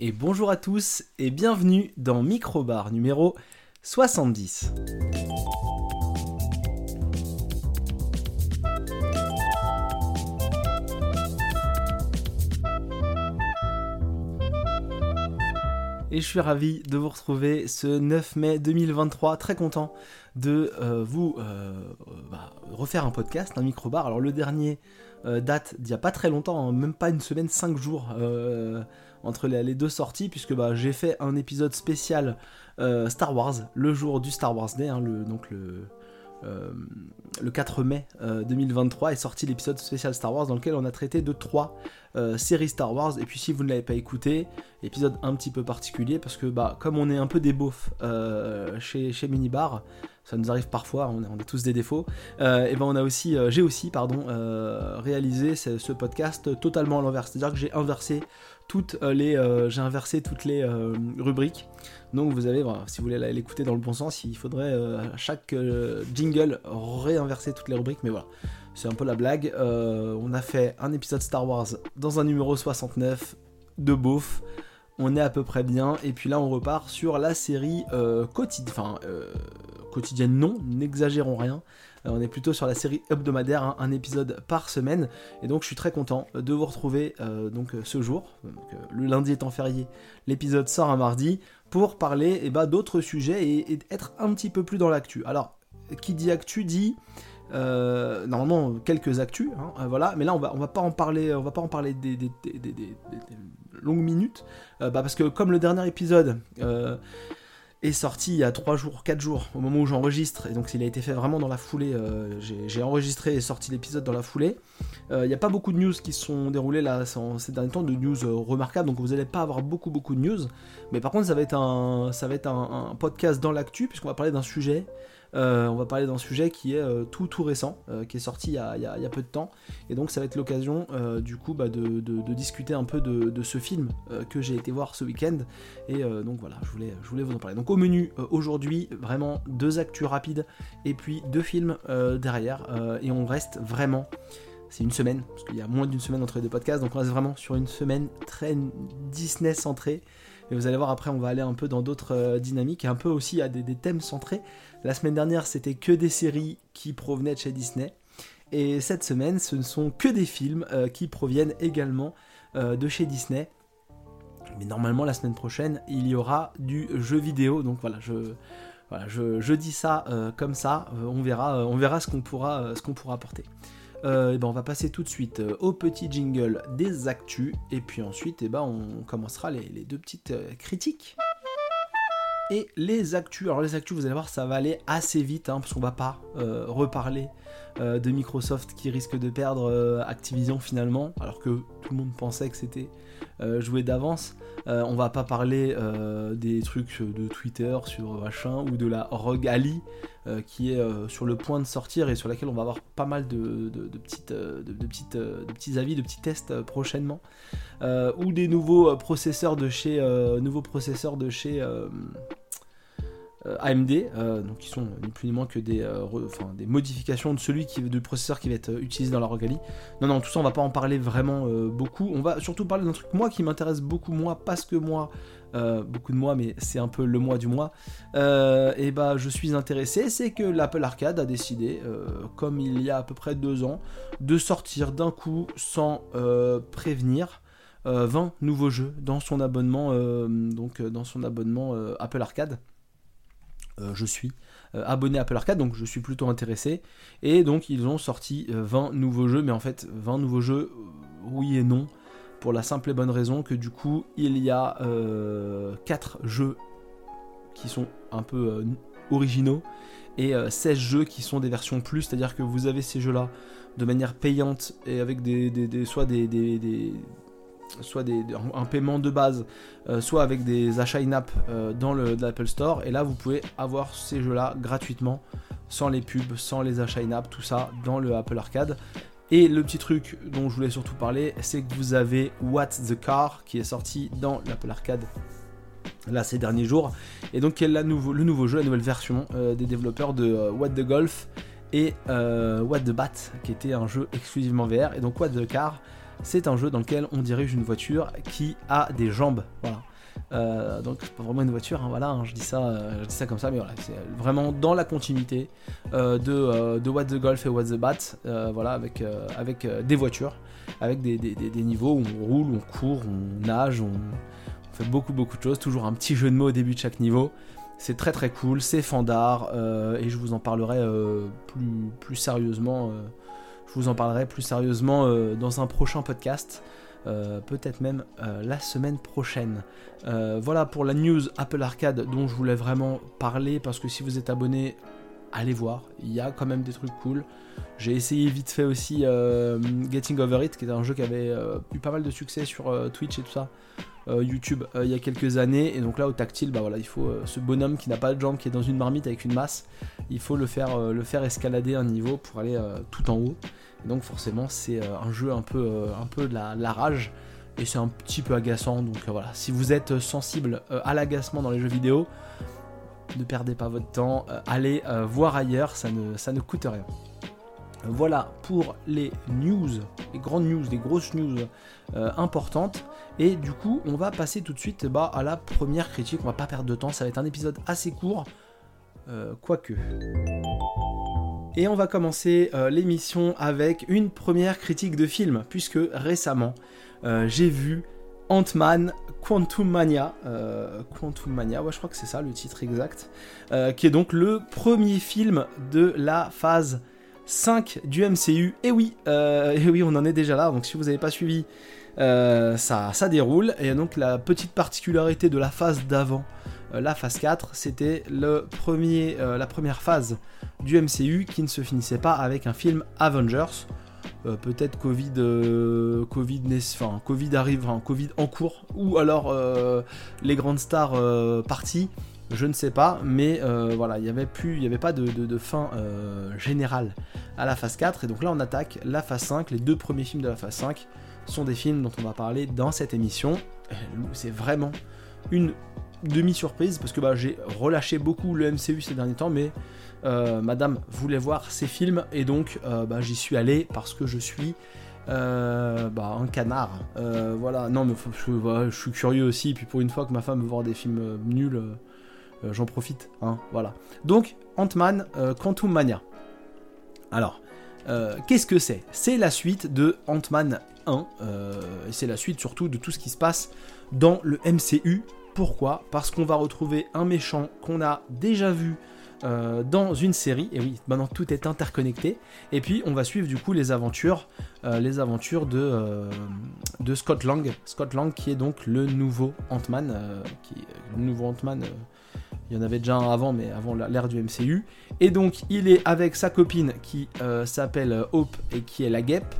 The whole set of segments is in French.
Et bonjour à tous et bienvenue dans Microbar numéro 70. Et je suis ravi de vous retrouver ce 9 mai 2023, très content de euh, vous euh, bah, refaire un podcast, un microbar. Alors le dernier euh, date d'il n'y a pas très longtemps, hein, même pas une semaine, 5 jours entre les, deux sorties, puisque bah, j'ai fait un épisode spécial euh, Star Wars, le jour du Star Wars Day, hein, le, donc le, euh, le 4 mai 2023 euh, est sorti l'épisode spécial Star Wars dans lequel on a traité de trois séries Star Wars. Et puis si vous ne l'avez pas écouté, épisode un petit peu particulier parce que bah, comme on est un peu des beaufs chez, chez Minibar, ça nous arrive parfois, on a, tous des défauts. et ben on a aussi, j'ai aussi pardon réalisé ce, ce, podcast totalement à l'envers, c'est-à-dire que j'ai inversé toutes euh, les, euh, j'ai inversé toutes les euh, rubriques. Donc vous avez, si vous voulez l'écouter dans le bon sens, il faudrait à chaque jingle réinverser toutes les rubriques. Mais voilà, c'est un peu la blague. on a fait un épisode Star Wars dans un numéro 69 de beauf. On est à peu près bien. Et puis là, on repart sur la série quotidienne. Enfin, quotidienne, non, n'exagérons rien. Euh, on est plutôt sur la série hebdomadaire, hein, un épisode par semaine. Et donc je suis très content de vous retrouver euh, donc, euh, ce jour. le lundi étant férié, l'épisode sort un mardi pour parler eh ben, d'autres sujets et, être un petit peu plus dans l'actu. Alors, qui dit actu dit normalement quelques actus, hein, voilà. Mais là on va va pas en parler, on va pas en parler des, longues minutes, bah, parce que comme le dernier épisode est sorti il y a 3 jours, 4 jours, au moment où j'enregistre, et donc il a été fait vraiment dans la foulée, euh, j'ai enregistré et sorti l'épisode dans la foulée. Euh, il n'y a pas beaucoup de news qui sont déroulées là ces derniers temps, de news euh, remarquables, donc vous n'allez pas avoir beaucoup beaucoup de news, mais par contre ça va être un, ça va être un podcast dans l'actu, puisqu'on va parler d'un sujet on va parler d'un sujet qui est euh, tout tout récent, euh, qui est sorti il y, a, peu de temps. Et donc ça va être l'occasion du coup bah, de, discuter un peu de, ce film que j'ai été voir ce week-end. Et donc voilà, je voulais, je voulais vous en parler. Donc au menu aujourd'hui, vraiment deux actus rapides et puis deux films derrière. et on reste vraiment c'est une semaine, parce qu'il y a moins d'une semaine entre les deux podcasts, donc on reste vraiment sur une semaine très Disney centrée. Et vous allez voir après, on va aller un peu dans d'autres dynamiques et un peu aussi à des thèmes centrés. La semaine dernière, c'était que des séries qui provenaient de chez Disney. Et cette semaine, ce ne sont que des films euh, qui proviennent également euh, de chez Disney. Mais normalement, la semaine prochaine, il y aura du jeu vidéo. Donc voilà, je, dis ça euh, comme ça. on verra, on verra ce qu'on pourra, qu'on pourra apporter. Et ben on va passer tout de suite au petit jingle des actus. Et puis ensuite, et ben on commencera les, deux petites critiques et les actus. Alors les actus, vous allez voir, ça va aller assez vite, hein, parce qu'on va pas euh, reparler euh, de Microsoft qui risque de perdre euh, Activision finalement, alors que tout le monde pensait que c'était joué d'avance. on va pas parler des trucs de Twitter sur machin ou de la Rogue Ali qui est sur le point de sortir et sur laquelle on va avoir pas mal de, petites, de, petites, de petits avis, de petits tests prochainement, ou des nouveaux processeurs de chez, nouveaux processeurs de chez euh, AMD, euh, donc qui sont ni plus ni moins que des, euh, des modifications de celui qui, du processeur qui va être utilisé dans la Rogali. Non, non, tout ça on va pas en parler vraiment beaucoup. On va surtout parler d'un truc moi qui m'intéresse beaucoup moi parce que moi, beaucoup de moi, mais c'est un peu le mois du mois. et bah je suis intéressé, c'est que l'Apple Arcade a décidé, comme il y a à peu près deux ans, de sortir d'un coup sans prévenir. 20 nouveaux jeux dans son abonnement donc dans son abonnement Apple Arcade euh, je suis euh, abonné à Apple Arcade, donc je suis plutôt intéressé. Et donc ils ont sorti 20 euh, nouveaux jeux, mais en fait 20 nouveaux jeux, oui et non, pour la simple et bonne raison que du coup il y a 4 jeux qui sont un peu originaux et 16 jeux qui sont des versions plus, c'est-à-dire que vous avez ces jeux-là de manière payante et avec des, soit des, soit un paiement de base, euh, soit avec des achats in-app euh, dans l'Apple Store. Et là, vous pouvez avoir ces jeux-là gratuitement, sans les pubs, sans les achats in-app, tout ça dans le Apple Arcade. Et le petit truc dont je voulais surtout parler, c'est que vous avez What the Car qui est sorti dans l'Apple Arcade là ces derniers jours. Et donc, le nouveau jeu, la nouvelle version euh, des développeurs de What the Golf et What the Bat, qui était un jeu exclusivement VR. Et donc, What the Car, c'est un jeu dans lequel on dirige une voiture qui a des jambes. Voilà. donc c'est pas vraiment une voiture, hein, voilà, hein, je, dis ça, je dis ça comme ça, mais voilà, c'est vraiment dans la continuité de, de What the Golf et What the Bat, voilà, avec, des voitures, avec des, niveaux où on roule, on court, on nage, on, fait beaucoup beaucoup de choses, toujours un petit jeu de mots au début de chaque niveau. C'est très très cool, c'est fandard, et je vous en parlerai plus sérieusement je vous en parlerai plus sérieusement euh, dans un prochain podcast. Euh, peut-être même euh, la semaine prochaine. voilà pour la news Apple Arcade dont je voulais vraiment parler parce que si vous êtes abonné, allez voir, il y a quand même des trucs cool. J'ai essayé vite fait aussi Getting Over It, qui est un jeu qui avait eu pas mal de succès sur Twitch et tout ça, YouTube il y a quelques années. Et donc là au tactile, bah voilà, il faut ce bonhomme qui n'a pas de jambes, qui est dans une marmite avec une masse, il faut le faire, le faire escalader un niveau pour aller tout en haut donc forcément c'est euh, un jeu un peu, euh, un peu de la, rage et c'est un petit peu agaçant. Donc euh, voilà, si vous êtes sensible à l'agacement dans les jeux vidéo, ne perdez pas votre temps, allez voir ailleurs, ça ne, coûte rien. Voilà pour les news, les grandes news, les grosses news importantes. Et du coup, on va passer tout de suite bah, à la première critique. On va pas perdre de temps, ça va être un épisode assez court, quoique. Et on va commencer euh, l'émission avec une première critique de film, puisque récemment euh, j'ai vu Ant-Man Quantum Mania, euh, Quantum Mania, ouais, je crois que c'est ça le titre exact, qui est donc le premier film de la phase 5 du MCU. Et oui, et oui, on en est déjà là, donc si vous n'avez pas suivi, ça, ça déroule. Et donc la petite particularité de la phase d'avant, la phase 4, c'était la première phase du MCU qui ne se finissait pas avec un film Avengers. Euh, peut-être Covid, euh, Covid, arrive, Covid en cours, ou alors euh, les grandes stars parties, je ne sais pas, mais voilà, il n'y avait avait pas de, fin générale à la phase 4, et donc là on attaque la phase 5, les deux premiers films de la phase 5 sont des films dont on va parler dans cette émission, c'est vraiment une demi-surprise, parce que bah, j'ai relâché beaucoup le MCU ces derniers temps, mais euh, madame voulait voir ces films et donc euh, bah, j'y suis allé parce que je suis euh, bah, un canard. voilà, non mais je, suis curieux aussi, puis pour une fois que ma femme veut voir des films nuls, j'en profite. Hein, voilà. Donc, Ant-Man Quantum Mania. Alors, qu'est-ce que c'est? C'est la suite de Ant-Man 1, et c'est la suite surtout de tout ce qui se passe dans le MCU. Pourquoi? Parce qu'on va retrouver un méchant qu'on a déjà vu euh, dans une série. Et oui, maintenant tout est interconnecté. Et puis on va suivre du coup les aventures, euh, les aventures de, euh, de Scott Lang. Scott Lang qui est donc le nouveau Ant-Man. qui, le nouveau Ant-Man, il y en avait déjà un avant, mais avant l'ère du MCU. Et donc il est avec sa copine qui s'appelle Hope et qui est la guêpe.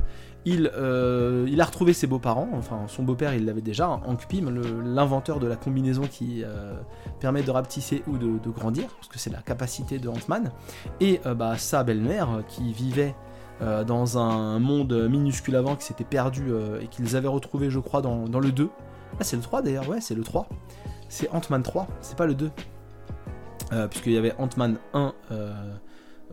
Euh, il, a retrouvé ses beaux-parents, enfin son beau-père il l'avait déjà, Hank Pym, l'inventeur de la combinaison qui euh, permet de rapetisser ou de, grandir, parce que c'est la capacité de Ant-Man, et euh, bah, sa belle-mère qui vivait dans un monde minuscule avant, qui s'était perdu et qu'ils avaient retrouvé je crois dans, dans le 2. Ah c'est le 3 d'ailleurs, ouais c'est le 3. C'est Ant-Man 3, c'est pas le 2. Puisqu'il y avait Ant-Man 1 euh,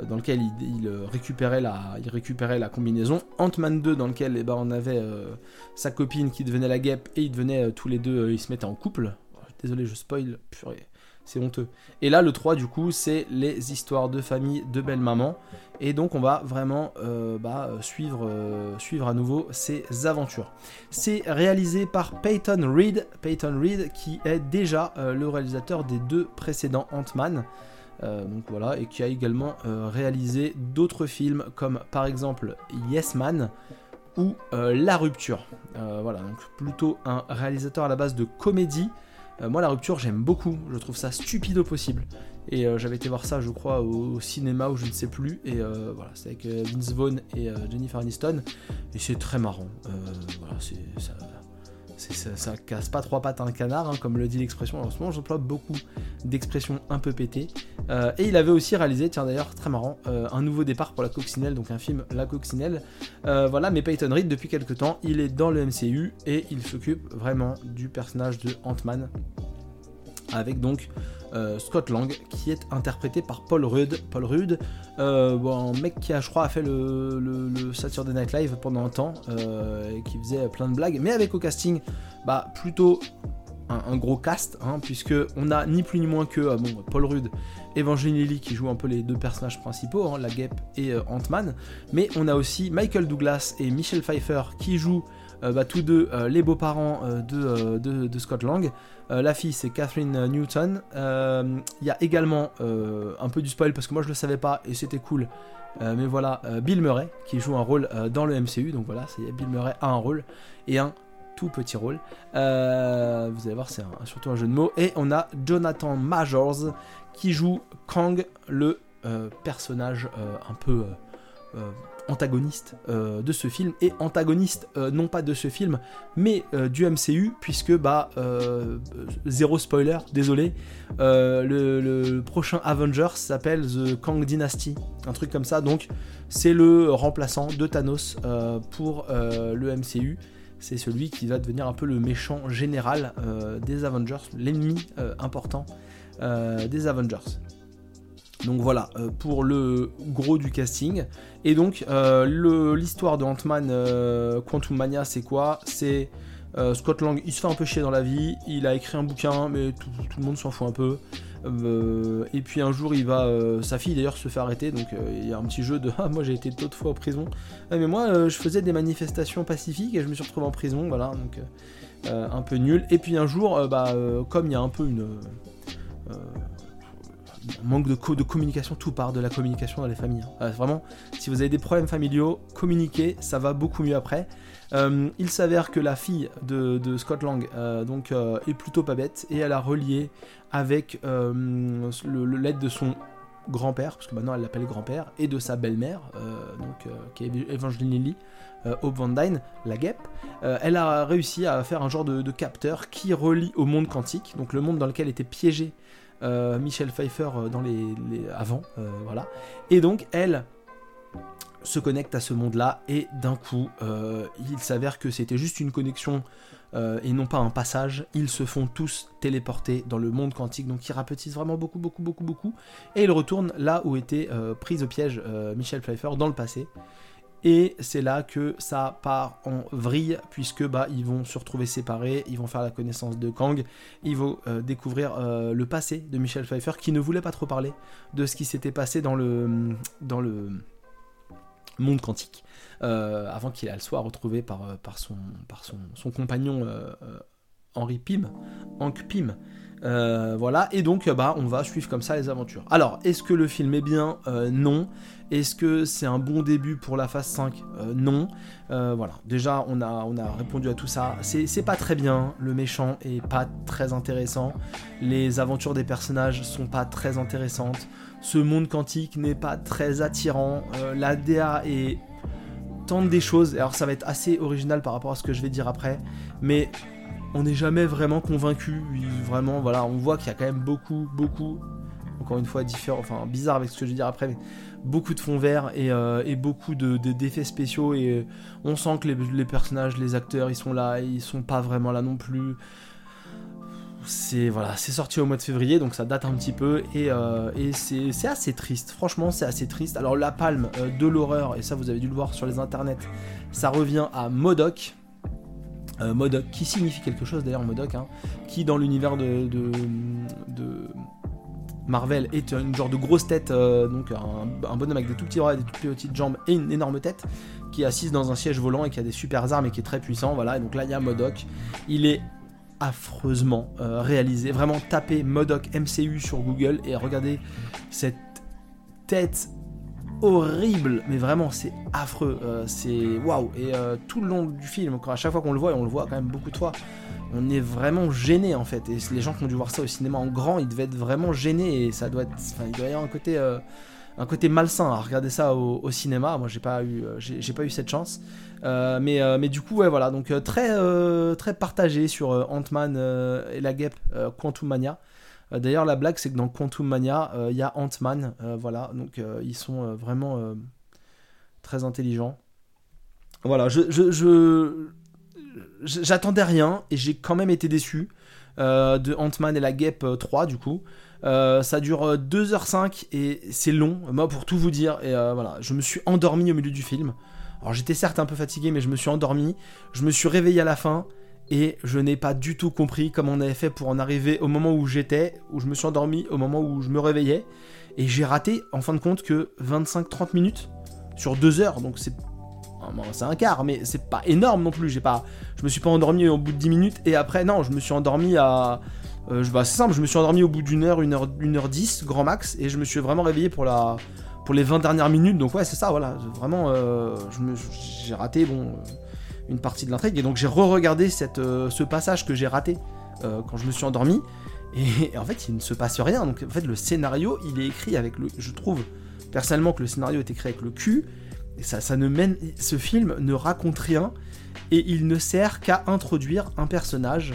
dans lequel il, euh, récupérait la, il récupérait la combinaison. Ant-Man 2 dans lequel eh ben, on avait euh, sa copine qui devenait la guêpe et ils devenaient tous les deux, ils se mettaient en couple. Désolé, je spoil, purée, c'est honteux. Et là, le 3 du coup, c'est les histoires de famille de belle maman. Et donc on va vraiment bah, suivre, suivre à nouveau ces aventures. C'est réalisé par Peyton Reed, Peyton Reed qui est déjà le réalisateur des deux précédents Ant-Man. Euh, donc voilà, et qui a également euh, réalisé d'autres films comme par exemple Yes Man ou euh, La Rupture. voilà, donc plutôt un réalisateur à la base de comédie. moi, La Rupture, j'aime beaucoup, je trouve ça stupide au possible. Et j'avais été voir ça, je crois, au, cinéma ou je ne sais plus. Et voilà, c'est avec Vince Vaughn et Jennifer Aniston. Et c'est très marrant. voilà, c'est ça, casse pas trois pattes à un canard, hein, comme le dit l'expression. En ce moment, j'emploie beaucoup d'expressions un peu pétées. Euh, et il avait aussi réalisé, tiens d'ailleurs, très marrant, euh, un nouveau départ pour la coccinelle, donc un film La coccinelle. Euh, voilà, mais Peyton Reed, depuis quelques temps, il est dans le MCU et il s'occupe vraiment du personnage de Ant-Man. Avec donc euh, Scott Lang, qui est interprété par Paul Rudd. Paul Rudd, euh, bon, un mec qui je crois, a fait le, le, Saturday Night Live pendant un temps, euh, et qui faisait plein de blagues, mais avec au casting, bah, plutôt un, gros cast, hein, puisque on a ni plus ni moins que euh, bon, Paul Rudd, Evangeline Lilly qui joue un peu les deux personnages principaux, hein, la Guêpe et Ant-Man, mais on a aussi Michael Douglas et Michelle Pfeiffer qui jouent bah, tous deux les beaux-parents de, de, Scott Lang. la fille c'est Catherine Newton. Il y a également un peu du spoil parce que moi je le savais pas et c'était cool. mais voilà, Bill Murray qui joue un rôle dans le MCU, donc voilà, Bill Murray a un rôle et un tout petit rôle. Euh, vous allez voir, c'est surtout un jeu de mots. Et on a Jonathan Majors qui joue Kang, le euh, personnage euh, un peu antagoniste de ce film. Et antagoniste, non pas de ce film, mais du MCU, puisque, bah, zéro spoiler, désolé, le, le, prochain Avengers s'appelle The Kang Dynasty, un truc comme ça. Donc, c'est le remplaçant de Thanos pour le MCU c'est celui qui va devenir un peu le méchant général euh, des Avengers, l'ennemi euh, important euh, des Avengers. Donc voilà, pour le gros du casting. Et donc, l'histoire de Ant-Man Quantum Mania, c'est quoi? C'est Scott Lang, il se fait un peu chier dans la vie, il a écrit un bouquin, mais tout le monde s'en fout un peu. Euh, et puis un jour, il va, euh, sa fille d'ailleurs se fait arrêter, donc euh, il y a un petit jeu de ah moi j'ai été d'autres fois en prison, ah, mais moi je faisais des manifestations pacifiques et je me suis retrouvé en prison, voilà, donc un peu nul. Et puis un jour, bah comme il y a un peu une manque de, de, communication, tout part de la communication dans les familles. Hein. vraiment, si vous avez des problèmes familiaux, communiquez, ça va beaucoup mieux après. Euh, il s'avère que la fille de, Scott Lang euh, donc, euh, est plutôt pas bête et elle a relié avec le, l'aide de son grand-père, parce que maintenant elle l'appelle grand-père, et de sa belle-mère, donc, qui est Evangeline Lilly, Hope Van Dyne, la guêpe. elle a réussi à faire un genre de, capteur qui relie au monde quantique, donc le monde dans lequel était piégé Michel Pfeiffer dans les, avant, voilà. Et donc elle se connecte à ce monde-là et d'un coup, euh, il s'avère que c'était juste une connexion euh, et non pas un passage. Ils se font tous téléporter dans le monde quantique, donc ils rapetissent vraiment beaucoup, beaucoup, beaucoup, beaucoup. Et ils retournent là où était euh, prise au piège Michel Pfeiffer dans le passé. Et c'est là que ça part en vrille, puisque bah, ils vont se retrouver séparés, ils vont faire la connaissance de Kang, ils vont découvrir le passé de Michel Pfeiffer, qui ne voulait pas trop parler de ce qui s'était passé dans le, dans le, monde quantique, euh, avant qu'il soit retrouvé par, euh, par, son, par son, son compagnon euh, Henri Pym, Hank Pym. voilà, et donc bah, on va suivre comme ça les aventures. Alors, est-ce que le film est bien? Non. Est-ce que c'est un bon début pour la phase 5 Non. voilà, déjà on a, on a répondu à tout ça. C'est pas très bien, le méchant est pas très intéressant, les aventures des personnages sont pas très intéressantes ce monde quantique n'est pas très attirant. Euh, la DA est tente des choses. Alors ça va être assez original par rapport à ce que je vais dire après, mais on n'est jamais vraiment convaincu. Vraiment, voilà, on voit qu'il y a quand même beaucoup, beaucoup, encore une fois différent, enfin bizarre avec ce que je vais dire après, mais beaucoup de fonds verts et, euh, beaucoup de, d'effets spéciaux et euh, on sent que les, personnages, les acteurs, ils sont là, ils sont pas vraiment là non plus c'est voilà, c'est sorti au mois de février, donc ça date un petit peu et, euh, c'est assez triste. Franchement, c'est assez triste. Alors la palme de l'horreur, et ça vous avez dû le voir sur les internets, ça revient à Modoc. Euh, Modoc, qui signifie quelque chose d'ailleurs, Modoc, hein, qui dans l'univers de, Marvel est une genre de grosse tête, donc un, bonhomme avec des tout petits bras et des toutes petites jambes et une énorme tête, qui est assise dans un siège volant et qui a des super armes et qui est très puissant. Voilà, et donc là il y a Modoc. Il est affreusement euh, réalisé. Vraiment tapez Modoc MCU sur Google et regardez cette tête horrible, mais vraiment c'est affreux, euh, c'est waouh. Et euh, tout le long du film, à chaque fois qu'on le voit, et on le voit quand même beaucoup de fois, on est vraiment gêné en fait. Et les gens qui ont dû voir ça au cinéma en grand, ils devaient être vraiment gênés et ça doit être, enfin, il doit y avoir un côté un côté malsain à regarder ça au, cinéma. Moi, j'ai pas eu, j'ai pas eu cette chance. Euh, mais, euh, mais du coup, ouais, voilà. Donc, euh, très, très partagé sur Ant-Man et la guêpe Quantum Mania. D'ailleurs, la blague, c'est que dans Quantum Mania, il y a Ant-Man. voilà. Donc, ils sont vraiment très intelligents. Voilà. Je. je, J'attendais rien et j'ai quand même été déçu de Ant-Man et la guêpe 3 du coup. ça dure 2h05 et c'est long, moi pour tout vous dire. Et voilà, je me suis endormi au milieu du film. Alors j'étais certes un peu fatigué, mais je me suis endormi. Je me suis réveillé à la fin. Et je n'ai pas du tout compris comment on avait fait pour en arriver au moment où j'étais, où je me suis endormi, au moment où je me réveillais. Et j'ai raté, en fin de compte, que 25-30 minutes sur 2 heures. Donc c'est c'est un quart, mais c'est pas énorme non plus. J'ai pas, je me suis pas endormi au bout de 10 minutes et après non, je me suis endormi à, euh, bah, c'est simple, je me suis endormi au bout d'une heure, une heure, une heure 10, grand max, et je me suis vraiment réveillé pour la, pour les 20 dernières minutes. Donc ouais, c'est ça, voilà, vraiment, euh, j'ai raté bon une partie de l'intrigue et donc j'ai re-regardé euh, ce passage que j'ai raté quand je me suis endormi. Et, en fait, il ne se passe rien. Donc en fait, le scénario, il est écrit avec le, je trouve personnellement que le scénario est écrit avec le cul et ça, ne mène, ce film ne raconte rien et il ne sert qu'à introduire un personnage,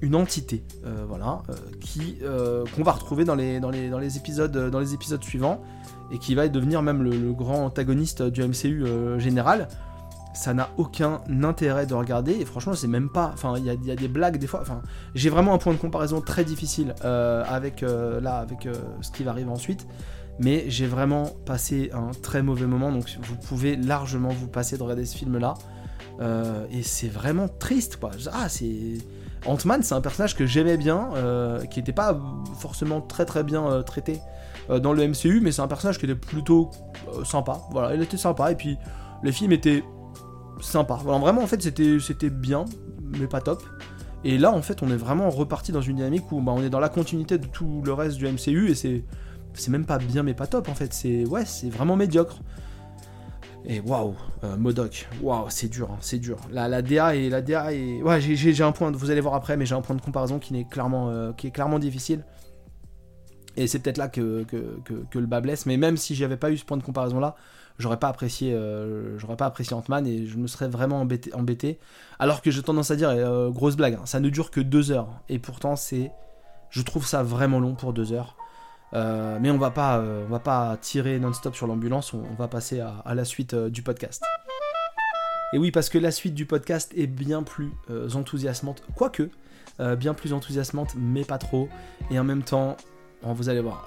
une entité, euh, voilà, euh, qui euh, qu'on va retrouver dans les, dans les, dans les épisodes dans les épisodes suivants et qui va devenir même le, grand antagoniste du MCU général. Ça n'a aucun intérêt de regarder et franchement c'est même pas. Enfin il y, a des blagues des fois. Enfin j'ai vraiment un point de comparaison très difficile avec là avec ce qui va arriver ensuite mais j'ai vraiment passé un très mauvais moment, donc vous pouvez largement vous passer de regarder ce film-là. Euh, et c'est vraiment triste, quoi. Ah, c'est. Ant-Man, c'est un personnage que j'aimais bien, euh, qui n'était pas forcément très très bien euh, traité dans le MCU, mais c'est un personnage qui était plutôt sympa. Voilà, il était sympa, et puis le film était sympa. Vraiment, en fait, c'était, bien, mais pas top. Et là, en fait, on est vraiment reparti dans une dynamique où bah, on est dans la continuité de tout le reste du MCU, et c'est même pas bien mais pas top en fait, c'est ouais, c'est vraiment médiocre. Et waouh, euh, Modoc, waouh, c'est dur, hein, c'est dur. La, la DA et la DA et ouais, j'ai un point, vous allez voir après, mais j'ai un point de comparaison qui est clairement, euh, est clairement difficile. Et c'est peut-être là que, que, le bas blesse. Mais même si j'avais pas eu ce point de comparaison là, j'aurais pas apprécié, euh, j'aurais pas apprécié Ant-Man et je me serais vraiment embêté. embêté. Alors que j'ai tendance à dire, grosse blague, hein, ça ne dure que deux heures. Et pourtant c'est, je trouve ça vraiment long pour deux heures. Euh, mais on va pas, euh, on va pas tirer non-stop sur l'ambulance, on, va passer à, la suite euh, du podcast. Et oui, parce que la suite du podcast est bien plus enthousiasmante, quoique, bien plus enthousiasmante, mais pas trop. Et en même temps, vous allez voir.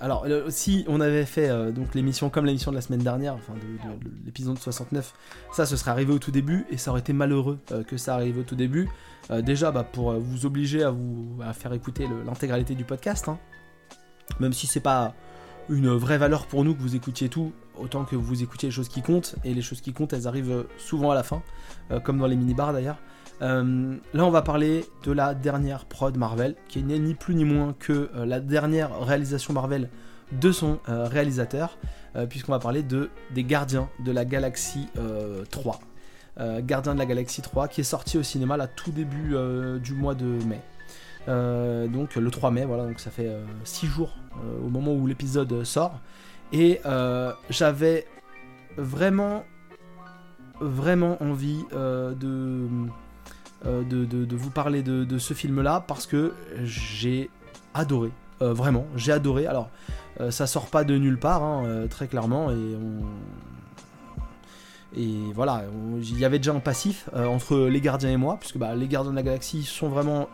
alors, si on avait fait donc l'émission comme l'émission de la semaine dernière, enfin de, l'épisode 69, ça, ce serait arrivé au tout début et ça aurait été malheureux que ça arrive au tout début. déjà, bah, pour vous obliger à vous faire écouter l'intégralité du podcast. Hein, même si c'est pas une vraie valeur pour nous que vous écoutiez tout, autant que vous écoutiez les choses qui comptent, et les choses qui comptent, elles arrivent souvent à la fin, euh, comme dans les mini-bars d'ailleurs. Euh, là, on va parler de la dernière prod Marvel, qui n'est ni plus ni moins que euh, la dernière réalisation Marvel de son réalisateur, puisqu'on va parler de des Gardiens de la Galaxie 3. Gardiens de la Galaxie 3, qui est sorti au cinéma là tout début du mois de mai. Euh, donc le 3 mai, voilà, donc ça fait 6 euh, jours euh, au moment où l'épisode sort. Et j'avais vraiment, vraiment envie de, de, vous parler de, ce film-là parce que j'ai adoré. vraiment, j'ai adoré. Alors, ça sort pas de nulle part, hein, très clairement, et voilà, il y avait déjà un passif entre les gardiens et moi, puisque bah, les gardiens de la galaxie sont vraiment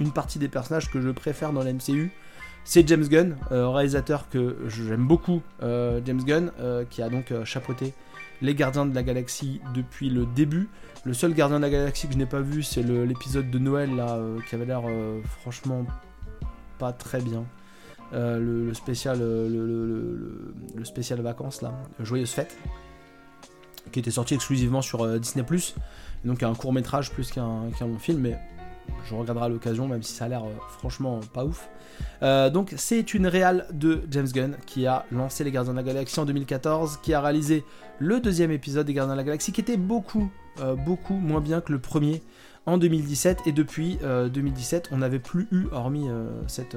une partie des personnages que je préfère dans la MCU. C'est James Gunn, euh, réalisateur que j'aime beaucoup, euh, James Gunn, euh, qui a donc chapeauté les Gardiens de la Galaxie depuis le début. Le seul Gardien de la Galaxie que je n'ai pas vu, c'est l'épisode de Noël là, qui avait l'air franchement pas très bien. Le, spécial, le, vacances là, Joyeuse Fête, qui était sorti exclusivement sur Disney+. Donc un court métrage plus qu'un long film, mais je regarderai l'occasion, même si ça a l'air euh, franchement pas ouf. Euh, donc c'est une réale de James Gunn qui a lancé les Gardiens de la Galaxie en 2014, qui a réalisé le deuxième épisode des Gardiens de la Galaxie, qui était beaucoup, euh, beaucoup moins bien que le premier en 2017. Et depuis 2017, on n'avait plus eu, hormis cette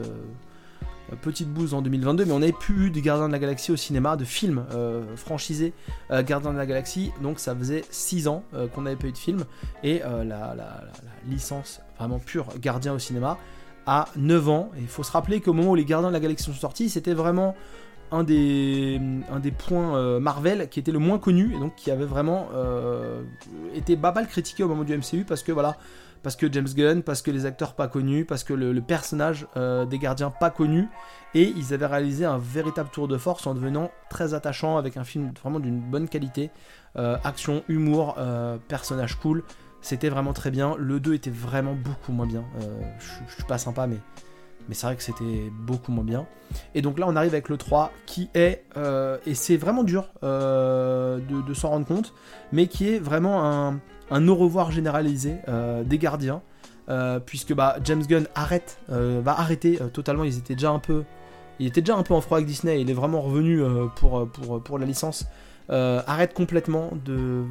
petite bouse en 2022, mais on n'avait plus eu de Gardiens de la Galaxie au cinéma, de films euh, franchisés euh, Gardiens de la Galaxie, donc ça faisait 6 ans qu'on n'avait pas eu de film, et la, licence vraiment pure Gardien au cinéma a 9 ans, et il faut se rappeler qu'au moment où les Gardiens de la Galaxie sont sortis, c'était vraiment un des, un des points Marvel qui était le moins connu, et donc qui avait vraiment été pas mal critiqué au moment du MCU, parce que voilà, parce que James Gunn, parce que les acteurs pas connus, parce que le, personnage euh, des gardiens pas connu, et ils avaient réalisé un véritable tour de force en devenant très attachant avec un film vraiment d'une bonne qualité, euh, action, humour, euh, personnage cool. C'était vraiment très bien. Le 2 était vraiment beaucoup moins bien. je suis pas sympa, mais mais c'est vrai que c'était beaucoup moins bien. Et donc là, on arrive avec le 3 qui est, et c'est vraiment dur de, s'en rendre compte, mais qui est vraiment un, un au revoir généralisé euh, des gardiens, puisque bah, James Gunn arrête, va arrêter totalement. Ils étaient déjà un peu, il était déjà un peu en froid avec Disney. Il est vraiment revenu pour, la licence. arrête complètement de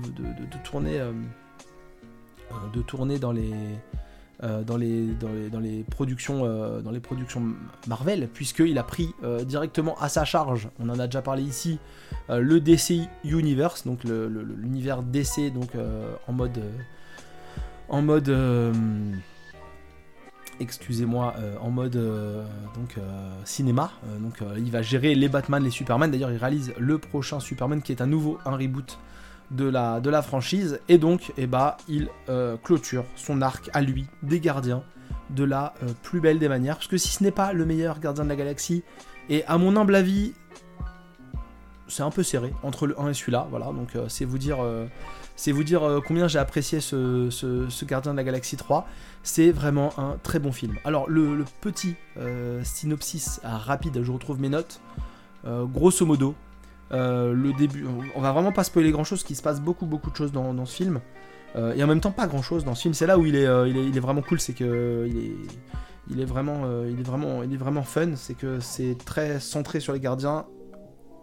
tourner dans les euh, dans, les, dans, les, productions, euh, dans les productions Marvel, puisqu'il a pris euh, directement à sa charge, on en a déjà parlé ici, le DC Universe, donc l'univers DC donc, en mode. en mode. excusez-moi, en mode donc, cinéma. donc il va gérer les Batman, les Superman. D'ailleurs, il réalise le prochain Superman qui est à nouveau un reboot de la, franchise. Et donc, eh bah, il euh, clôture son arc à lui, des gardiens, de la euh, plus belle des manières. Parce que si ce n'est pas le meilleur gardien de la galaxie, et à mon humble avis, c'est un peu serré entre le 1 et celui-là. Voilà, donc euh, c'est vous dire, c'est vous dire combien j'ai apprécié ce, ce, gardien de la galaxie 3. C'est vraiment un très bon film. Alors, le, le petit synopsis rapide, je retrouve mes notes. grosso modo, euh, le début, on va vraiment pas spoiler grand chose, qu'il se passe beaucoup beaucoup de choses dans, ce film. Euh, et en même temps pas grand chose dans ce film. C'est là où il est, euh, il est, vraiment cool, c'est que il est, il est vraiment, il est vraiment, il est vraiment fun. C'est que c'est très centré sur les gardiens.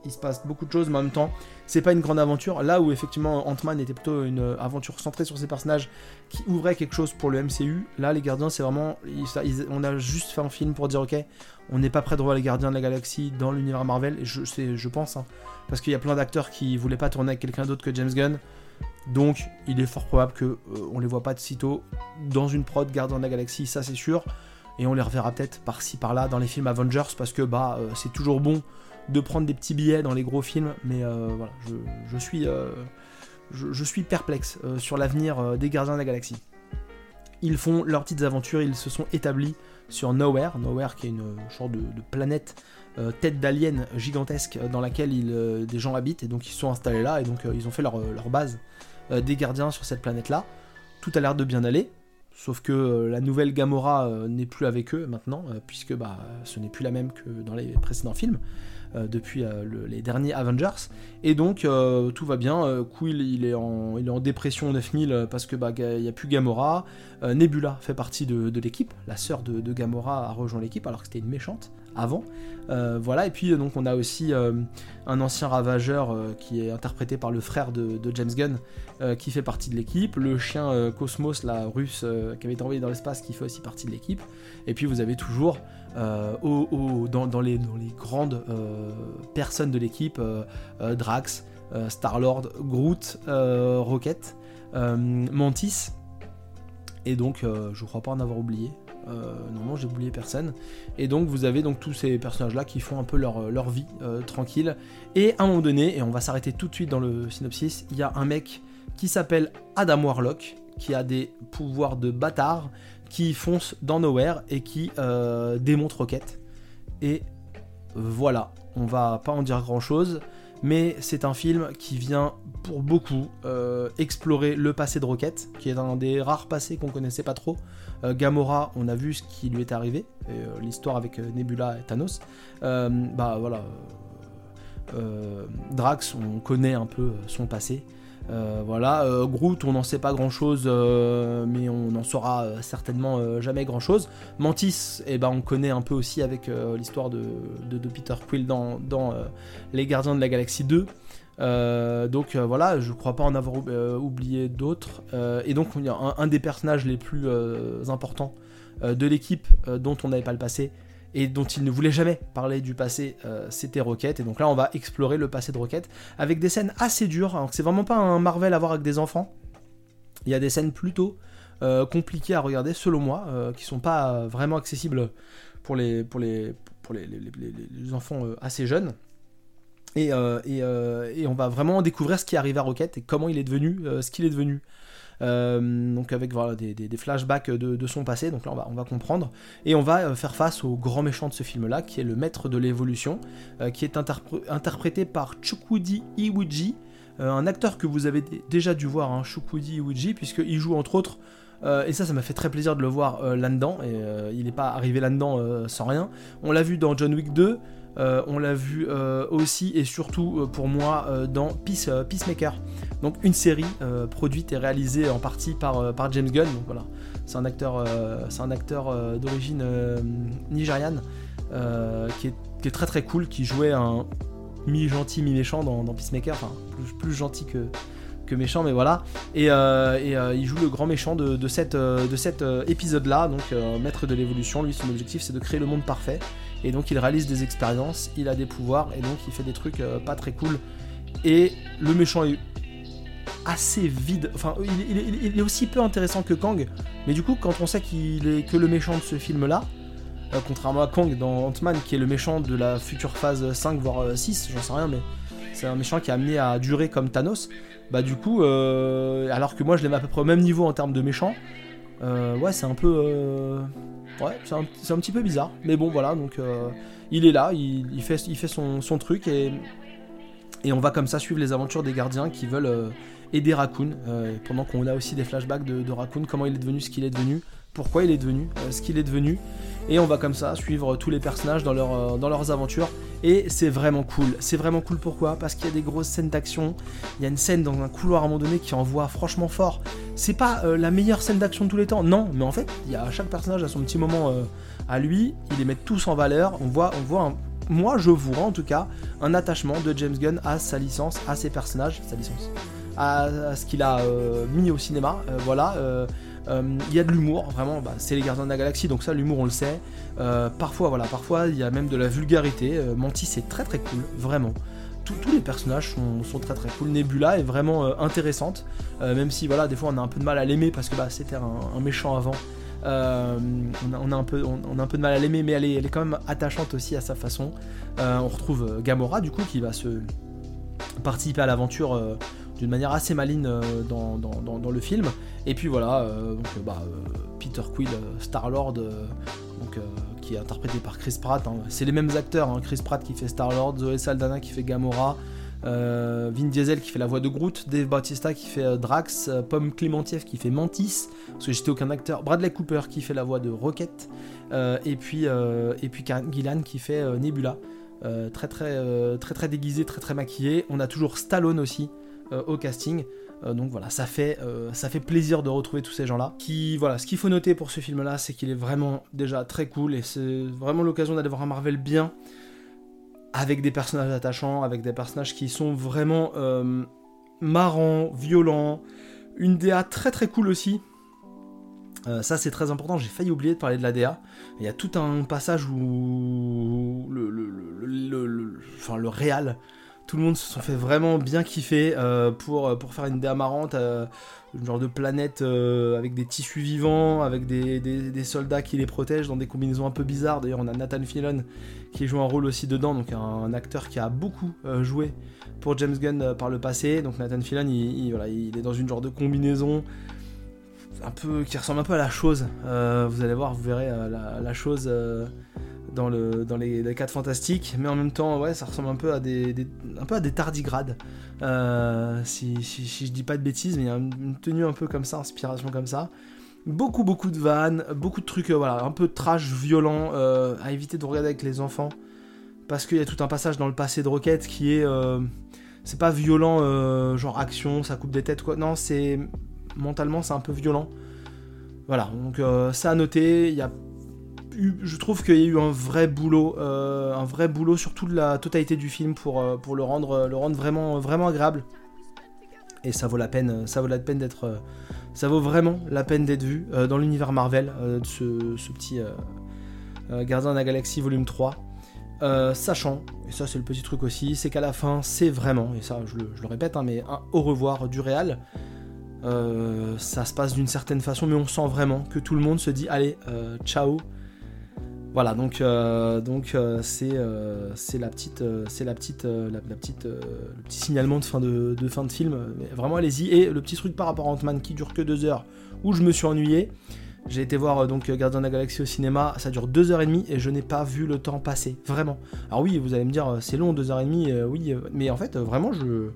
Il se passe beaucoup de choses, mais en même temps, c'est pas une grande aventure. Là où effectivement Ant-Man était plutôt une aventure centrée sur ses personnages qui ouvrait quelque chose pour le MCU. Là, les gardiens, c'est vraiment, on a juste fait un film pour dire ok, on n'est pas prêt de revoir les gardiens de la galaxie dans l'univers Marvel. Et je, je pense. Hein parce qu'il y a plein d'acteurs qui voulaient pas tourner avec quelqu'un d'autre que James Gunn. Donc, il est fort probable que ne euh, on les voit pas de sitôt dans une prod Gardien de la Galaxie, ça c'est sûr. Et on les reverra peut-être par-ci par-là dans les films Avengers parce que bah euh, c'est toujours bon de prendre des petits billets dans les gros films. Mais euh, voilà, je, suis je, suis perplexe sur l'avenir des Gardiens de la Galaxie. Ils font leurs petites aventures, ils se sont établis sur Nowhere, Nowhere qui est une sorte de planète euh, tête d'alien gigantesque dans laquelle euh, des gens habitent et donc ils sont installés là et donc euh, ils ont fait leur, base des gardiens sur cette planète là. Tout a l'air de bien aller, sauf que la nouvelle Gamora n'est plus avec eux maintenant, puisque bah, ce n'est plus la même que dans les précédents films. Depuis les derniers Avengers. Et donc tout va bien. Quill il est, en, il est en dépression 9000 parce que bah n'y a plus Gamora. Nebula fait partie de, l'équipe. La sœur de, de Gamora a rejoint l'équipe alors que c'était une méchante avant. Euh, voilà, et puis donc on a aussi euh, un ancien ravageur euh, qui est interprété par le frère de, James Gunn, qui fait partie de l'équipe, le chien Cosmos, la russe, qui avait été envoyé dans l'espace, qui fait aussi partie de l'équipe, et puis vous avez toujours dans, les, dans, les, grandes personnes de l'équipe, Drax, Star-Lord, Groot, Rocket, Mantis, et donc je crois pas en avoir oublié. Euh, non, j'ai oublié personne. Et donc vous avez donc tous ces personnages-là qui font un peu leur, leur vie euh, tranquille. Et à un moment donné, et on va s'arrêter tout de suite dans le synopsis, il y a un mec qui s'appelle Adam Warlock, qui a des pouvoirs de bâtard, qui fonce dans Nowhere et qui euh, démonte Rocket. Et voilà, on va pas en dire grand-chose mais c'est un film qui vient pour beaucoup euh, explorer le passé de Rocket, qui est un des rares passés qu'on connaissait pas trop. Euh, Gamora, on a vu ce qui lui est arrivé, l'histoire avec Nebula et Thanos. bah voilà, Drax, on connaît un peu son passé. Euh, voilà, euh, Groot, on n'en sait pas grand chose, euh, mais on n'en saura certainement jamais grand chose. Mantis, eh ben, on connaît un peu aussi avec l'histoire de, Peter Quill dans, Les Gardiens de la Galaxie 2. donc voilà, je crois pas en avoir oublié d'autres. et donc un, des personnages les plus importants de l'équipe dont on n'avait pas le passé, et dont il ne voulait jamais parler du passé, euh, c'était Rocket. Et donc là, on va explorer le passé de Rocket avec des scènes assez dures. Alors c'est vraiment pas un Marvel à voir avec des enfants. Il y a des scènes plutôt euh, compliquées à regarder, selon moi, euh, qui sont pas vraiment accessibles pour les, pour les, pour les, enfants assez jeunes. Et, et, et, on va vraiment découvrir ce qui arrive à Rocket et comment il est devenu ce qu'il est devenu. Euh, donc avec des, flashbacks de, son passé, donc là on va, comprendre, et on va euh, faire face au grand méchant de ce film-là, qui est le maître de l'évolution, euh, qui est interprété par Chukwudi Iwuji, un acteur que vous avez déjà dû voir, hein, Shukwudi Uji, puisqu'il joue entre autres et ça, ça m'a fait très plaisir de le voir là-dedans. Et il n'est pas arrivé là-dedans sans rien. On l'a vu dans John Wick 2. On l'a vu aussi et surtout pour moi dans Peace, Peacemaker. Donc une série produite et réalisée en partie par, James Gunn. Voilà, c'est un acteur, d'origine nigériane qui est, très très cool, qui jouait un mi-gentil, mi-méchant dans, Peacemaker, enfin plus, gentil que, méchant, mais voilà. Et, euh, euh, il joue le grand méchant de, cet euh, épisode-là, donc maître de l'évolution. Lui, son objectif, c'est de créer le monde parfait. Et donc, il réalise des expériences, il a des pouvoirs, et donc il fait des trucs pas très cool. Et le méchant est assez vide. Enfin, il, est aussi peu intéressant que Kang. Mais du coup, quand on sait qu'il est que le méchant de ce film-là, euh, contrairement à Kang dans Ant-Man, qui est le méchant de la future phase 5, voire 6, euh, j'en sais rien, mais c'est un méchant qui est amené à durer comme Thanos. Bah du coup, euh, alors que moi je l'aime à peu près au même niveau en termes de méchant, ouais c'est un peu... ouais, c'est un, petit peu bizarre. Mais bon voilà, donc il est là, il, fait, il fait son, truc et, on va comme ça suivre les aventures des gardiens qui veulent aider Raccoon, pendant qu'on a aussi des flashbacks de, de Raccoon, comment il est devenu ce qu'il est devenu, pourquoi il est devenu ce qu'il est devenu. Et on va comme ça suivre tous les personnages dans, euh, leurs aventures. Et c'est vraiment cool. C'est vraiment cool pourquoi? Parce qu'il y a des grosses scènes d'action. Il y a une scène dans un couloir à un moment donné qui envoie franchement fort. C'est pas euh, la meilleure scène d'action de tous les temps, non, mais en fait, il y a chaque personnage a son petit moment euh, à lui. Il les met tous en valeur. On voit, on voit moi je vois en tout cas un attachement de James Gunn à sa licence, à ses personnages, sa licence, à, ce qu'il a mis au cinéma. voilà euh, il y a de l'humour, vraiment, bah, c'est les gardiens de la galaxie, donc ça, l'humour, on le sait. Euh, parfois, voilà, parfois, il y a même de la vulgarité. Euh, Mantis est très très cool, vraiment. tous les personnages sont, très très cool. Nebula est vraiment intéressante, même si voilà, des fois on a un peu de mal à l'aimer parce que bah, c'était un, méchant avant. on, a, un peu, on, a un peu de mal à l'aimer, mais elle est, elle est, quand même attachante aussi à sa façon. on retrouve Gamora du coup qui va se participer à l'aventure d'une manière assez maligne dans, dans, le film. Et puis voilà, euh, euh, bah, euh, Peter Quill, Star-Lord, donc, qui est interprété par Chris Pratt. Hein. C'est les mêmes acteurs, hein. Chris Pratt qui fait Star-Lord, Zoé Saldana qui fait Gamora, Vin Diesel qui fait la voix de Groot, Dave Bautista qui fait Drax, Pomme Clémentieff qui fait Mantis, parce que j'étais aucun acteur, Bradley Cooper qui fait la voix de Rocket, et puis et puis Gillan qui fait Nebula. très très très très déguisé, très très maquillé. On a toujours Stallone aussi au casting. Euh, donc voilà, ça fait, euh, ça fait plaisir de retrouver tous ces gens-là. Qui, voilà, ce qu'il faut noter pour ce film-là, c'est qu'il est vraiment déjà très cool et c'est vraiment l'occasion d'aller voir un Marvel bien, avec des personnages attachants, avec des personnages qui sont vraiment euh, marrants, violents, une DA très très cool aussi. ça c'est très important, j'ai failli oublier de parler de la DA. Il y a tout un passage où le, le, le, le réal tout le monde se sont fait vraiment bien kiffer euh, pour, euh, pour faire une marrante, euh, une genre de planète avec des tissus vivants, avec des, soldats qui les protègent dans des combinaisons un peu bizarres. D'ailleurs, on a Nathan Fillion qui joue un rôle aussi dedans, donc un, acteur qui a beaucoup joué pour James Gunn par le passé. Donc Nathan voilà, il est dans une genre de combinaison un peu qui ressemble un peu à la chose. vous allez voir, vous verrez la, chose dans, le, dans les, les 4 fantastiques, mais en même temps, ouais, ça ressemble un peu à des, tardigrades. Euh, si, je dis pas de bêtises, mais il y a une tenue un peu comme ça, inspiration comme ça. Beaucoup, beaucoup de vannes, beaucoup de trucs, euh, voilà, un peu de trash violent euh, à éviter de regarder avec les enfants. Parce qu'il y a tout un passage dans le passé de Rocket qui est. c'est pas violent, genre action, ça coupe des têtes, quoi. Non, c'est. Mentalement, c'est un peu violent. Voilà, donc ça à noter. A je trouve qu'il y a eu un vrai boulot, euh, un vrai boulot sur toute la totalité du film pour, euh, le rendre, vraiment, agréable. Et ça vaut la peine, ça vaut la peine d'être, ça vaut vraiment la peine d'être vu euh, dans l'univers Marvel, de ce, petit Gardien de la Galaxie volume 3. sachant, et ça c'est le petit truc aussi, c'est qu'à la fin c'est vraiment, et ça je le, répète, hein, mais un au revoir du réal. ça se passe d'une certaine façon, mais on sent vraiment que tout le monde se dit allez, ciao, voilà, donc, euh, donc euh, euh, c'est la petite, c'est la petite, la, petite, le petit signalement de fin de, fin de film. vraiment, allez-y. Et le petit truc par rapport à Ant-Man qui dure que deux heures, où je me suis ennuyé. J'ai été voir donc Gardien de la Galaxie au cinéma, ça dure deux heures et demie et je n'ai pas vu le temps passer, vraiment. Alors oui, vous allez me dire c'est long deux heures et demie, oui, mais en fait vraiment je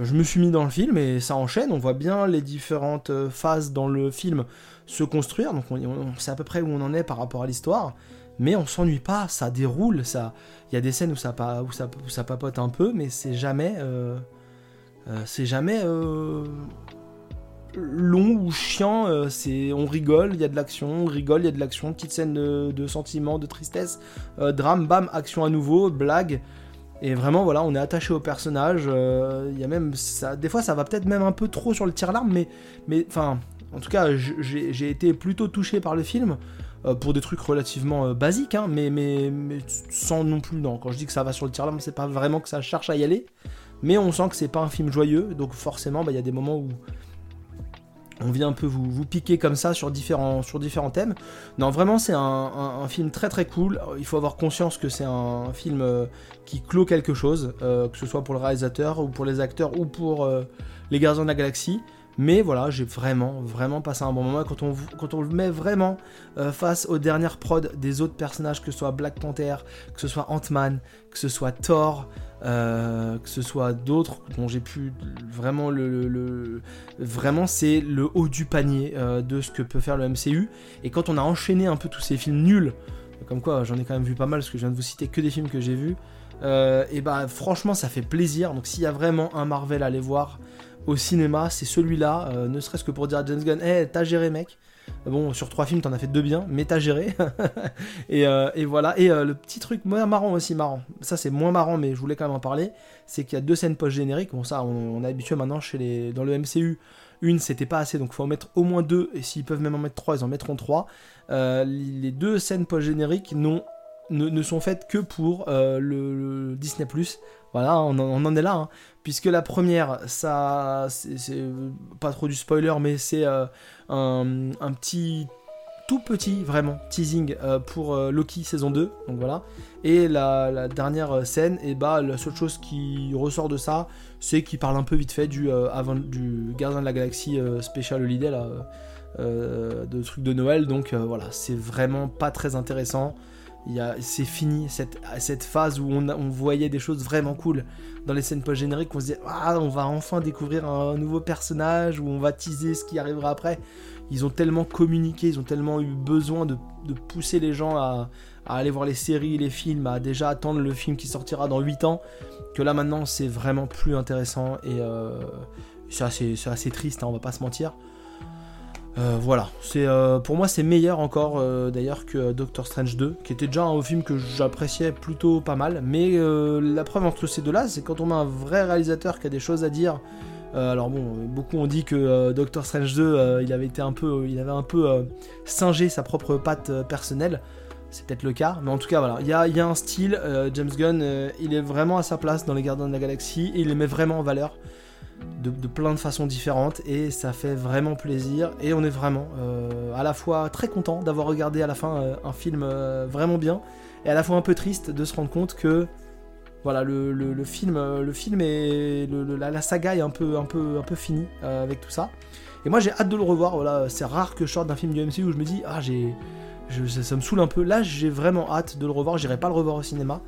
je me suis mis dans le film et ça enchaîne. On voit bien les différentes phases dans le film se construire. Donc on, sait à peu près où on en est par rapport à l'histoire. Mais on s'ennuie pas, ça déroule. Ça, il y a des scènes où ça, où où ça papote un peu, mais c'est jamais, c'est jamais long ou chiant, euh, c'est on rigole, il y a de l'action, on rigole, il y a de l'action, petite scène de, de sentiment, de tristesse, euh, drame, bam, action à nouveau, blague. Et vraiment, voilà, on est attaché au personnage. Euh, il même des fois, ça va peut-être même un peu trop sur le tir-larme, mais, mais, enfin, en tout cas, j'ai été plutôt touché par le film pour des trucs relativement basiques, hein, mais, sans non plus. Non, quand je dis que ça va sur le tir-larme, c'est pas vraiment que ça cherche à y aller, mais on sent que c'est pas un film joyeux, donc forcément, bah, il y a des moments où on vient un peu vous, piquer comme ça sur différents, thèmes. Non, vraiment, c'est un, film très très cool. Il faut avoir conscience que c'est un film euh, qui clôt quelque chose, euh, que ce soit pour le réalisateur ou pour les acteurs ou pour euh, les Gardiens de la Galaxie. Mais voilà, j'ai vraiment, vraiment passé un bon moment. Quand on, quand on le met vraiment face aux dernières prods des autres personnages, que ce soit Black Panther, que ce soit Ant-Man, que ce soit Thor, euh, que ce soit d'autres dont j'ai pu vraiment le, vraiment c'est le haut du panier euh, de ce que peut faire le MCU et quand on a enchaîné un peu tous ces films nuls comme quoi j'en ai quand même vu pas mal parce que je viens de vous citer que des films que j'ai vus euh, et bah franchement ça fait plaisir donc s'il y a vraiment un Marvel à aller voir au cinéma c'est celui-là ne serait-ce que pour dire à James Gunn hey t'as géré mec Bon, sur trois films, t'en as fait deux bien, mais t'as géré. Euh, et, voilà. Et euh, le petit truc marrant aussi, marrant. Ça, c'est moins marrant, mais je voulais quand même en parler. C'est qu'il y a deux scènes post-génériques. Bon, ça, on, est habitué maintenant chez les, dans le MCU. Une, c'était pas assez, donc faut en mettre au moins deux. Et s'ils peuvent même en mettre trois, ils en mettront trois. Euh, les deux scènes post-génériques ne, sont faites que pour le, Disney Plus. Voilà, on, en est là. Hein. Puisque la première, ça, c'est pas trop du spoiler, mais c'est un, petit tout petit vraiment teasing euh, pour euh, Loki saison 2 donc voilà et la, dernière scène et bah la seule chose qui ressort de ça c'est qu'il parle un peu vite fait du euh, avant du gardien de la galaxie spécial Holiday de trucs de Noël donc voilà c'est vraiment pas très intéressant c'est fini cette, phase où on, voyait des choses vraiment cool dans les scènes post-génériques. On se disait, ah, on va enfin découvrir un, nouveau personnage, où on va teaser ce qui arrivera après. Ils ont tellement communiqué, ils ont tellement eu besoin de, pousser les gens à, aller voir les séries, les films, à déjà attendre le film qui sortira dans 8 ans, que là maintenant c'est vraiment plus intéressant et euh, c'est assez, triste, hein, on va pas se mentir. Euh, voilà, euh, pour moi c'est meilleur encore euh, d'ailleurs que Doctor Strange 2, qui était déjà un film que j'appréciais plutôt pas mal. Mais la preuve entre ces deux-là, c'est quand on a un vrai réalisateur qui a des choses à dire. alors bon, beaucoup ont dit que Doctor Strange 2, il avait un peu, singé sa propre patte personnelle. C'est peut-être le cas, mais en tout cas voilà, il y a, y a, un style. James Gunn, il est vraiment à sa place dans les Gardiens de la Galaxie et il les met vraiment en valeur de, plein de façons différentes et ça fait vraiment plaisir et on est vraiment euh, à la fois très content d'avoir regardé à la fin euh, un film euh, vraiment bien et à la fois un peu triste de se rendre compte que voilà le, film le film et la, saga est un peu un peu un peu finie avec tout ça. Et moi j'ai hâte de le revoir voilà c'est rare que je sorte d'un film du MC où je me dis ah j'ai ça, me saoule un peu. Là j'ai vraiment hâte de le revoir j'irai pas le revoir au cinéma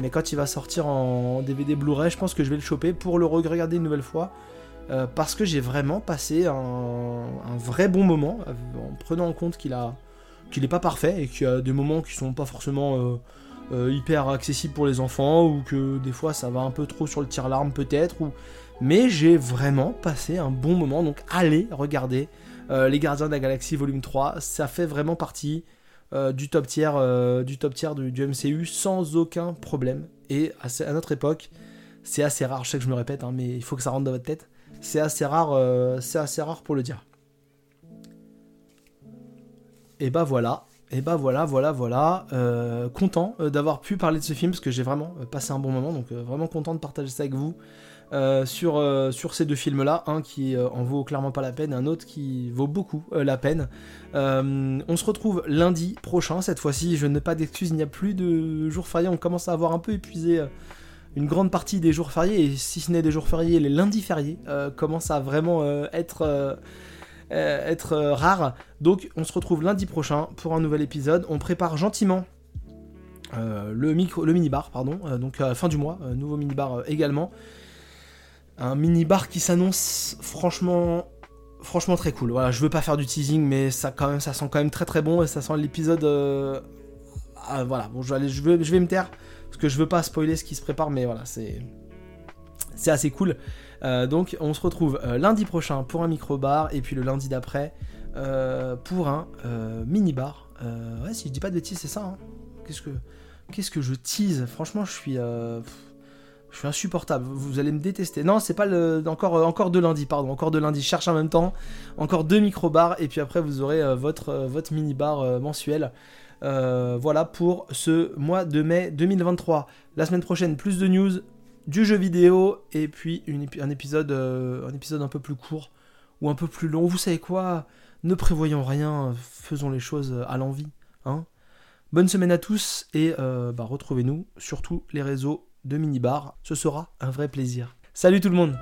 mais quand il va sortir en DVD Blu-ray, je pense que je vais le choper pour le regarder une nouvelle fois. Euh, parce que j'ai vraiment passé un, vrai bon moment euh, en prenant en compte qu'il a n'est pas parfait et qu'il y a des moments qui sont pas forcément euh, hyper accessibles pour les enfants ou que des fois ça va un peu trop sur le tir-larme peut-être ou mais j'ai vraiment passé un bon moment donc allez regarder les Gardiens de la Galaxie volume 3 ça fait vraiment partie euh, du top tier, euh, du, top tier du, MCU sans aucun problème. Et à, notre époque, c'est assez rare, je sais que je me répète, hein, mais il faut que ça rentre dans votre tête. C'est assez rare, euh, c'est assez rare pour le dire. Et bah voilà, et bah voilà, voilà, voilà. content d'avoir pu parler de ce film parce que j'ai vraiment passé un bon moment, donc vraiment content de partager ça avec vous. Euh, sur, euh, sur ces deux films-là, un qui euh, en vaut clairement pas la peine, un autre qui vaut beaucoup la peine. on se retrouve lundi prochain, cette fois-ci, je n'ai pas d'excuses, il n'y a plus de jours fériés, on commence à avoir un peu épuisé une grande partie des jours fériés, et si ce n'est des jours fériés, les lundis fériés commencent à vraiment être... être rares. Donc on se retrouve lundi prochain pour un nouvel épisode. On prépare gentiment le, micro, le mini-bar, pardon, donc fin du mois, nouveau mini-bar également. Un mini-bar qui s'annonce franchement franchement très cool. Voilà, je veux pas faire du teasing, mais ça sent quand même très très bon et ça sent l'épisode. euh, ah, voilà, bon, je vais, je, me taire parce que je veux pas spoiler ce qui se prépare, mais voilà, c'est c'est assez cool. Euh, donc, on se retrouve euh, lundi prochain pour un micro bar et puis le lundi d'après pour un mini bar. Ouais, si je dis pas de bêtises, c'est ça. hein. Qu'est-ce que qu'est-ce que je tease? Franchement, je suis je suis insupportable. Vous allez me détester. Non, c'est pas le encore euh, encore de lundi, pardon, encore de lundi. Je cherche en même temps encore deux micro bars et puis après vous aurez euh, votre euh, votre mini bar euh, mensuel. Voilà pour ce mois de mai 2023. La semaine prochaine, plus de news, du jeu vidéo et puis un épisode un épisode un peu plus court ou un peu plus long. Vous savez quoi? Ne prévoyons rien, faisons les choses à l'envie. Hein Bonne semaine à tous et bah, retrouvez-nous sur tous les réseaux de Minibar. Ce sera un vrai plaisir. Salut tout le monde